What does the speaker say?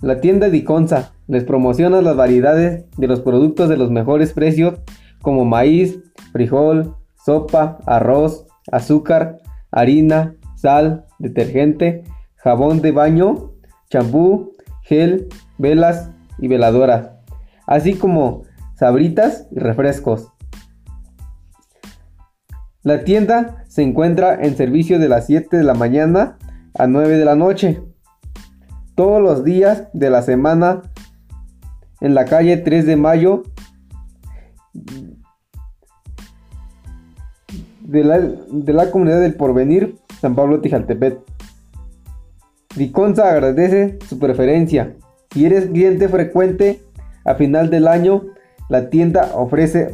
La tienda Diconsa les promociona las variedades de los productos de los mejores precios como maíz, frijol, sopa, arroz, azúcar, harina, sal, detergente, jabón de baño, champú, gel, velas y veladoras, así como sabritas y refrescos. La tienda se encuentra en servicio de las 7 de la mañana a 9 de la noche, todos los días de la semana en la calle 3 de mayo de la, de la comunidad del Porvenir, San Pablo Tijaltepet. Diconsa agradece su preferencia. Si eres cliente frecuente, a final del año, la tienda ofrece